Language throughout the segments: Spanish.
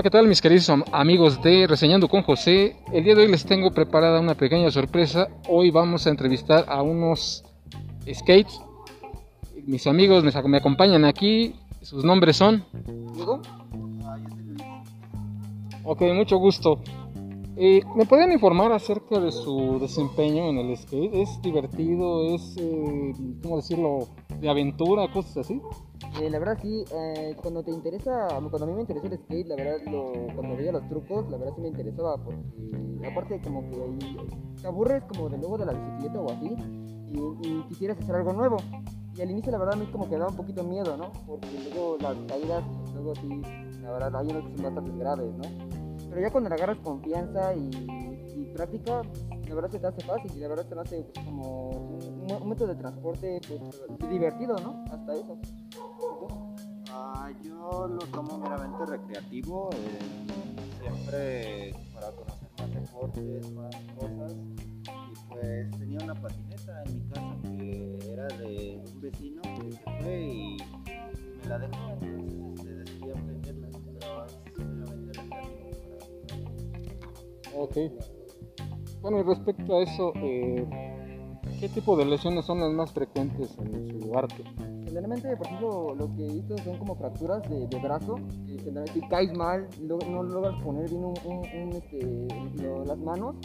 Hola, ¿qué tal mis queridos amigos de Reseñando con José? El día de hoy les tengo preparada una pequeña sorpresa. Hoy vamos a entrevistar a unos skates. Mis amigos me, acompañan aquí. Sus nombres son... Ok, mucho gusto. Eh, ¿Me pueden informar acerca de su desempeño en el skate? ¿Es divertido? ¿Es, eh, cómo decirlo, de aventura? ¿Cosas así? Eh, la verdad sí, eh, cuando te interesa, cuando a mí me interesó el skate, la verdad, lo, cuando veía los trucos, la verdad sí me interesaba porque aparte como que ahí te aburres como de nuevo de la bicicleta o así y, y quisieras hacer algo nuevo. Y al inicio la verdad a mí como que daba un poquito miedo, ¿no? Porque luego las caídas, luego sí, la verdad hay unos que son bastante graves, ¿no? Pero ya cuando le agarras confianza y, práctica, la verdad se te hace fácil y la verdad se te hace pues, como un, un método de transporte pues, divertido, ¿no? Hasta eso. Ah, yo lo tomo meramente recreativo, eh, siempre para conocer más deportes, más cosas. Y pues tenía una patineta en mi casa que era de un vecino Bueno, y respecto a eso, eh, ¿qué tipo de lesiones son las más frecuentes en su arte? Generalmente, por ejemplo, lo que he visto son como fracturas de, brazo, que generalmente si caes mal, lo- no logras poner bien un, este, las manos,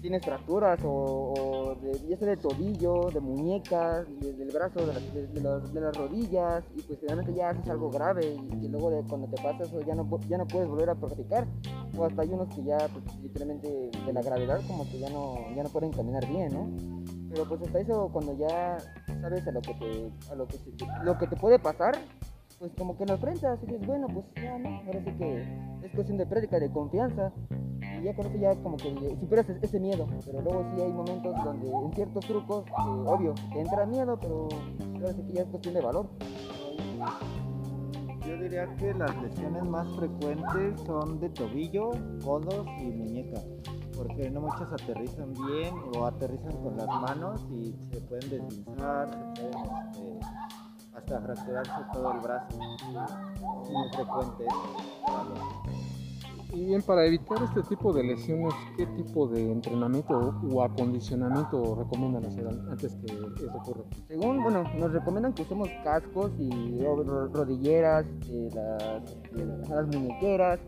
tienes fracturas o, de, ya sea de tobillo, de muñecas, de- del brazo, de las, rodillas, y pues generalmente ya haces algo grave y que luego cuando te pasa eso ya no, ya no puedes volver a practicar, o hasta hay unos que ya pues, literalmente de la gravedad como que ya no, ya no pueden caminar bien, ¿no? Pero pues hasta eso cuando ya sabes a lo que te, a lo que te- lo que te puede pasar, pues como que lo enfrentas y dices, bueno, pues ya no, ahora sí que es cuestión de práctica, de confianza. Y ya con eso ya como que superas ese- miedo. Pero luego sí hay momentos donde en ciertos trucos, obvio, entra miedo, pero ahora sí que ya es cuestión de valor. Yo diría que las lesiones más frecuentes son de tobillo, codos y muñeca, porque no muchos aterrizan bien o aterrizan con las manos y se pueden deslizar, se pueden este, hasta fracturarse todo el brazo. Muy frecuente eso para los- Y bien, para evitar este tipo de lesiones, ¿qué tipo de entrenamiento o, acondicionamiento recomiendan hacer an- antes que eso ocurra? Según, bueno, nos recomiendan que usemos cascos y ro- ro- rodilleras, eh, las, eh, muñequeras,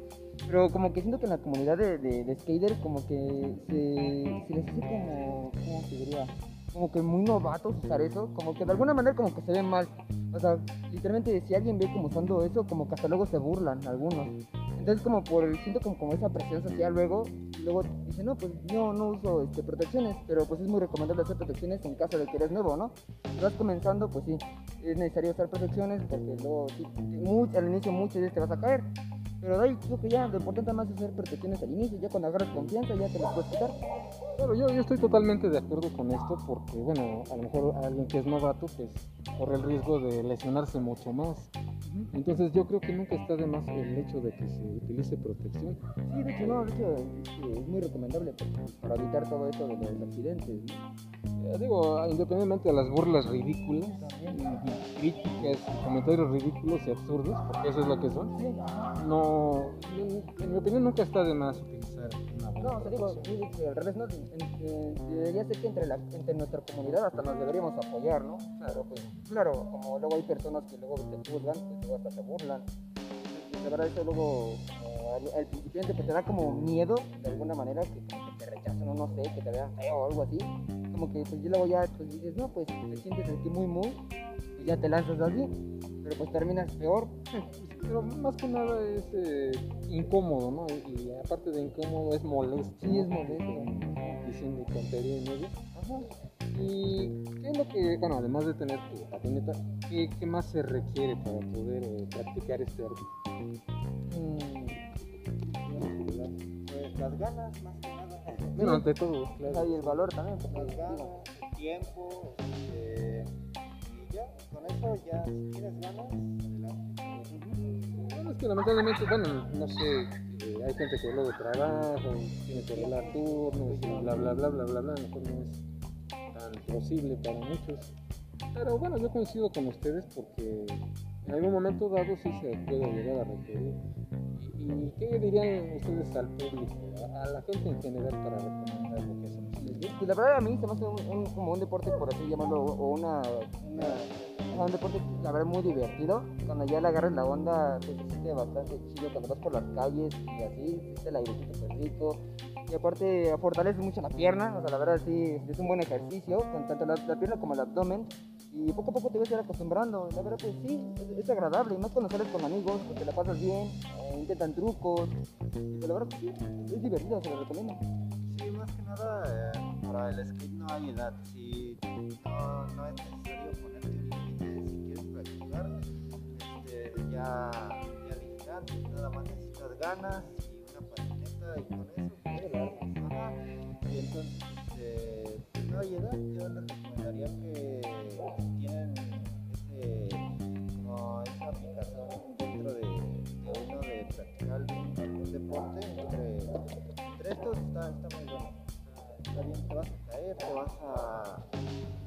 pero como que siento que en la comunidad de, de, de skaters como que se, se les hace como, ¿cómo se diría? Como que muy novatos usar eso, como que de alguna manera como que se ven mal. O sea, literalmente si alguien ve como usando eso, como que hasta luego se burlan algunos. Entonces como por siento como, esa presión social luego, luego dice, no, pues yo no uso este, protecciones, pero pues es muy recomendable hacer protecciones en caso de que eres nuevo, ¿no? Si comenzando, pues sí, es necesario usar protecciones porque luego sí, al inicio muchas veces te vas a caer. Pero de ahí creo que ya lo importante más es hacer protecciones al inicio, ya cuando agarras confianza ya te las puedes quitar. Claro, yo, yo estoy totalmente de acuerdo con esto porque, bueno, a lo mejor alguien que es novato, pues corre el riesgo de lesionarse mucho más. Entonces yo creo que nunca está de más el hecho de que se utilice protección. Sí, de hecho no, de hecho es muy recomendable porque- para evitar todo eso de los accidentes. ¿no? Eh, digo, independientemente de las burlas ridículas, y críticas, comentarios ridículos y absurdos, porque eso es lo que son, no, en, mi opinión nunca está de más utilizar una No, te digo, al revés, ¿no? Debería ser que entre, la, entre nuestra comunidad hasta nos deberíamos apoyar, ¿no? Pero pues, claro, como luego hay personas que luego te juzgan, pues luego hasta se burlan. Y la verdad eso luego, al, al principiante, pues te da como miedo, de alguna manera, que te rechazan o no sé, que te vean feo o algo así. Como que pues y luego ya pues dices, no, pues te sientes aquí muy, muy, y ya te lanzas así. Pero pues terminas peor. Pero más que nada es eh, incómodo, ¿no? Y, y aparte de incómodo es molesto. Sí, es molesto. Diciendo tontería y medio. Ajá. ¿Y qué es lo que, bueno, además de tener tu patineta, qué, qué más se requiere para poder eh, practicar este arte? Mm, Pues las ganas, más que nada. Bueno, ante todo, claro. hay el valor también. Las ganas, el tiempo, este, y ya, con eso ya, si tienes ganas, adelante. Bueno, es que lamentablemente, bueno, no sé, eh, hay gente que luego trabaja, tiene que arreglar turnos y bla, bla, bla, bla, bla, bla, a lo mejor no es tan posible para muchos. Pero bueno, yo coincido con ustedes porque en algún momento dado sí se puede llegar a requerir. Y, ¿Y qué dirían ustedes al público, a, la gente en general para recomendar lo que hacen? Pues la verdad a mí se me hace un, un- como un deporte, por así llamarlo, o una, un deporte, la verdad, muy divertido. Cuando ya le agarras la onda, se siente bastante chido cuando vas por las calles y así, siente el airecito súper rico. Y aparte, fortalece mucho la pierna, o sea, la verdad, sí, es un buen ejercicio, con tanto la pierna como el abdomen. Y poco a poco te vas a ir acostumbrando. La verdad, pues sí, es, agradable. Y más cuando sales con amigos, pues te la pasas bien, eh, intentan trucos. Pues, la verdad, pues sí, es divertido, se lo recomiendo. Sí, más que nada, eh, para el skate no hay edad. Si no, no es necesario ponerte un límite si quieres practicar, este, ya, ya dijeron, nada más necesitas ganas y una patineta y con eso puedes dar Ajá. Y entonces, este, pues no hay edad. Yo les recomendaría que tienen ese, como esa aplicación dentro de, uno de practicar algún, deporte, entre entre estos está, está muy bueno. Está, bien, te vas a caer, te vas a,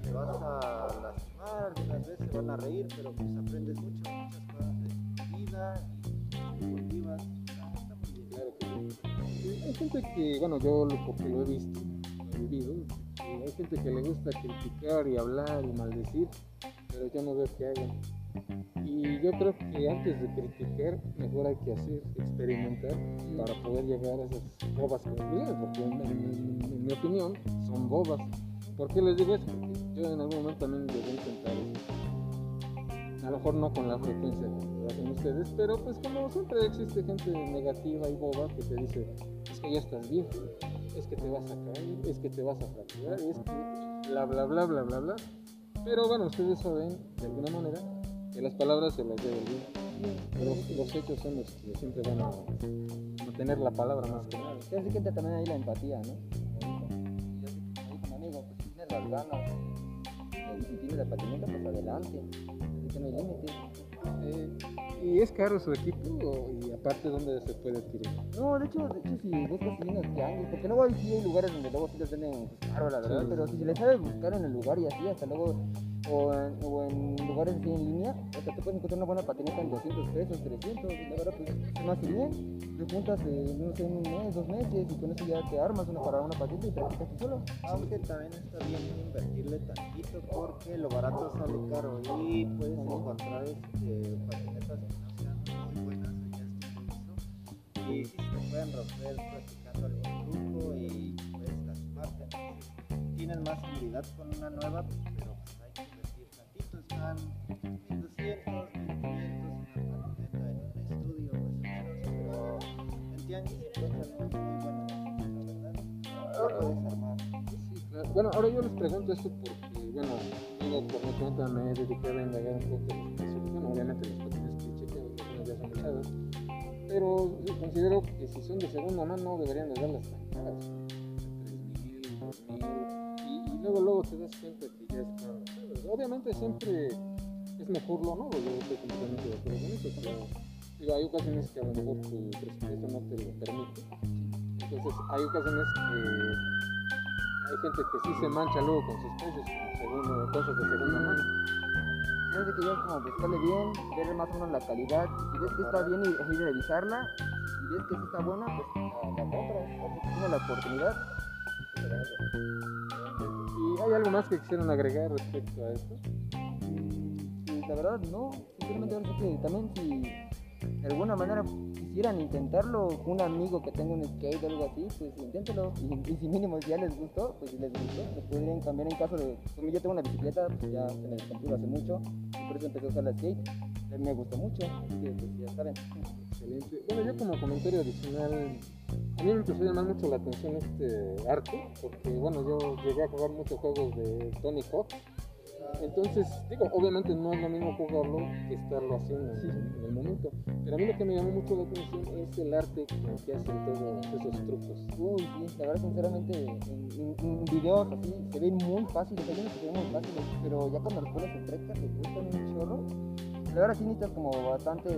te vas a lastimar, algunas veces van a reír, pero pues aprendes mucho, muchas cosas de vida y deportivas. Está, está muy bien. Hay gente que, bueno, yo lo- porque lo he visto, lo he vivido, hay gente que le gusta criticar y hablar y maldecir, pero yo no veo que hagan. Y yo creo que antes de criticar, mejor hay que hacer, experimentar para poder llegar a esas bobas conclusiones, porque en, en- en mi opinión son bobas. ¿Por qué les digo eso? Yo en algún momento también llegué a intentar eso. A lo mejor no con la frecuencia que hacen ustedes, pero pues como siempre existe gente negativa y boba que te dice, es que ya estás viejo, es que te vas a caer, es que te vas a fracturar, es que bla bla bla bla bla bla. Pero bueno, ustedes saben de alguna manera que las palabras se las lleva el viento, pero los hechos son los que siempre van a, a tener la palabra más que nada. Pero sí que también ahí la empatía, ¿no? Así dijo mi amigo, pues si tienes las ganas y si tienes la patineta, pues adelante. Así que no hay límite. ¿Y es caro su equipo y aparte dónde se puede adquirir? No, de hecho, de hecho si buscas si vienes tianguis, porque luego hay, sí hay lugares donde luego sí los venden pues, caro, la verdad, Sí. pero si se les sabe buscar en el lugar y así, hasta luego, o en, o en lugares así en línea, o sea, te puedes encontrar una buena patineta en 200 pesos, 300, y la verdad, pues me hace bien. Te juntas, eh, no sé, en un mes, dos meses, y con eso ya te armas una para una patineta y practicas tú solo. Aunque también está bien invertirle tantito porque lo barato sale caro y puedes encontrar este, te pueden romper practicando algún truco y puedes lastimarte. Entonces, tienen más seguridad con una nueva, pero pues hay que invertir tantito. Están 1200, 1500 una patineta en un estudio más o menos, pero en tianguis se encuentran muy, buenas, la verdad. Lo puedes armar. Sí, claro. Bueno, ahora yo les pregunto esto porque, bueno, yo por mi cuenta me dediqué a indagar un poco los precios. Obviamente los patines que chequeo, ya son usados, pero considero que si son de segunda mano deberían de darlas tan caras. 3.000, 2.000, y, y luego, luego te das cuenta que ya. Obviamente siempre es mejor lo nuevo, yo de acuerdo con eso, pero digo, hay ocasiones que a lo mejor tu presupuesto no te lo permite. Entonces, hay ocasiones que hay gente que sí se mancha luego con sus precios, segundo, cosas de segunda mano. Tienes que ya como buscarle bien, ver más o menos la calidad. Si ves que está bien y, y revisarla, si ves que sí está buena, pues la, la compras. Tienes la oportunidad. ¿Y hay algo más que quisieran agregar respecto a esto? Pues, la verdad no, simplemente también si de alguna manera quisieran intentarlo, un amigo que tenga un skate o algo así, pues inténtelo. Y, si mínimo ya les gustó, pues si les gustó, lo podrían cambiar en caso de, como yo tengo una bicicleta, pues ya se me descompuso hace mucho, y por eso empecé a usar la skate. Eh, Me gustó mucho, que pues ya saben. Excelente. Bueno, yo como comentario adicional, a mí me empezó a llamar mucho la atención este arte, porque bueno, yo llegué a jugar muchos juegos de Tony Hawk. Entonces, digo, obviamente no es lo mismo jugarlo que estarlo haciendo en, en el momento. Pero a mí lo que me llamó mucho la atención es el arte que hacen todos esos trucos. Uy, sí, la verdad, sinceramente, en, en- en videos así se ven muy fáciles, hay unos que se ven muy fáciles, pero ya cuando los pones en práctica te gustan un chorro. La verdad, sí necesitas como bastante,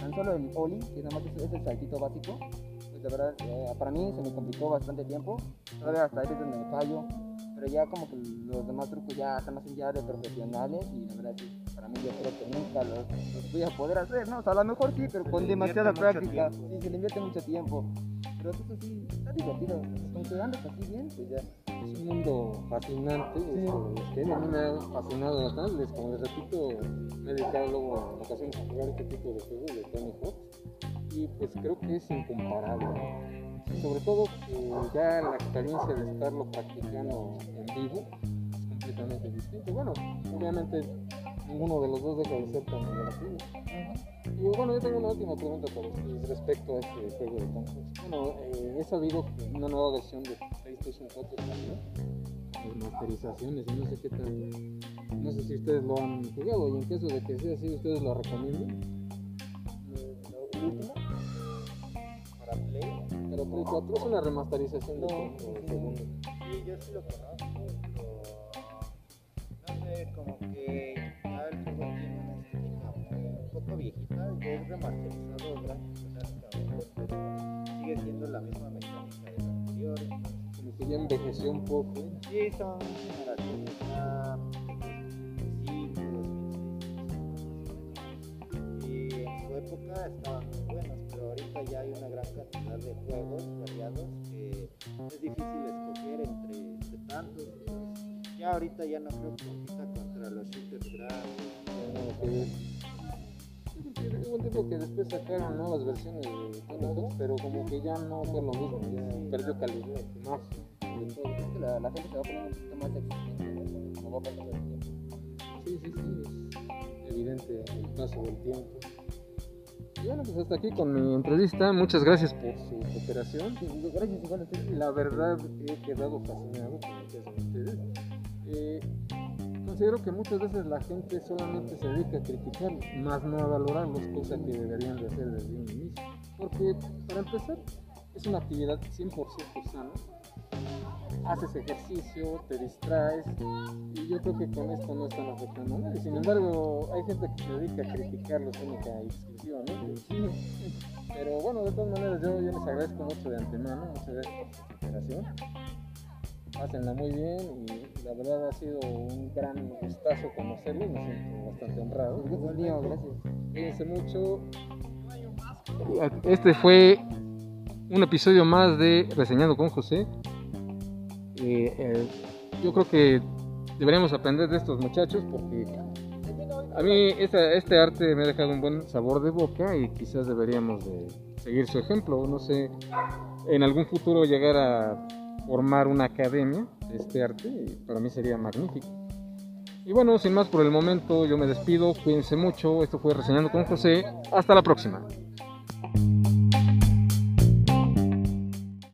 tan solo el ollie, que nada más es, es el saltito básico. Pues la verdad, eh, para mí se me complicó bastante tiempo, todavía hasta a veces me fallo, pero ya como que los demás trucos ya están hacen ya de profesionales y la verdad sí, para mí yo creo que nunca los, los voy a poder hacer, ¿no? O sea, a lo mejor sí, pero Se con demasiada práctica. tiempo. Sí, se le invierte mucho tiempo. Pero eso sí, está divertido. Con que así bien, pues ya. Es un mundo fascinante, este, el skate. a mí me ha fascinado bastante, les- como les repito, me he dedicado luego en ocasiones a jugar este tipo de juegos de Tony Hawk y pues creo que es incomparable. Sobre todo que ya la experiencia de estarlo practicando en vivo es completamente distinto. Bueno, obviamente ninguno de los dos deja de ser tan divertido. Y bueno, yo tengo una última pregunta para ustedes respecto a este juego de Hanks. Bueno, eh, he sabido que una nueva versión de PlayStation 4 salió, con masterizaciones y no sé qué tal. No sé si ustedes lo han jugado y en caso de que sea así, ¿ustedes lo recomiendan? 4 es una remasterización de No, Tom sí, sí. segundo. sí, yo sí lo conozco, pero no sé, como que ya el juego tiene una estética un poco viejita, ya es remasterizado gráficamente, pero sigue siendo la misma mecánica del anterior. entonces, Como que ya envejeció un poco. Sí, son generaciones ahorita ya no creo que compita contra los shooters grandes. Hubo un tiempo que después sacaron nuevas versiones de Tony pero como que ya no fue lo mismo, ya perdió calidad más. Es que la, la gente se va poniendo un poquito más exigente, ¿no? Como va pasando el tiempo. Sí, sí, sí, es evidente el paso del tiempo. Y bueno, pues hasta aquí con mi entrevista. Muchas gracias por su cooperación. Sí, gracias igual a ustedes. La verdad he quedado fascinado con lo que hacen ustedes. Eh, considero que muchas veces la gente solamente se dedica a criticar, más no a valorarlos, cosa que deberían de hacer desde un inicio. Porque, para empezar, es una actividad 100% sana. Haces ejercicio, te distraes y yo creo que con esto no están afectando a nadie. Sin embargo, hay gente que se dedica a criticarlos única y exclusivamente. Pero bueno, de todas maneras yo, yo les agradezco mucho de antemano, muchas gracias por su cooperación. Pásenla muy bien y la verdad ha sido un gran gustazo conocerlos, me siento bastante honrado. Mío, gracias. Cuídense mucho. Este fue un episodio más de Reseñando con José. Eh, eh, yo creo que deberíamos aprender de estos muchachos porque a mí esta- este arte me ha dejado un buen sabor de boca y quizás deberíamos de seguir su ejemplo. No sé, en algún futuro llegar a formar una academia de este arte para mí sería magnífico. Y bueno, sin más por el momento, yo me despido, cuídense mucho, esto fue Reseñando con José, hasta la próxima.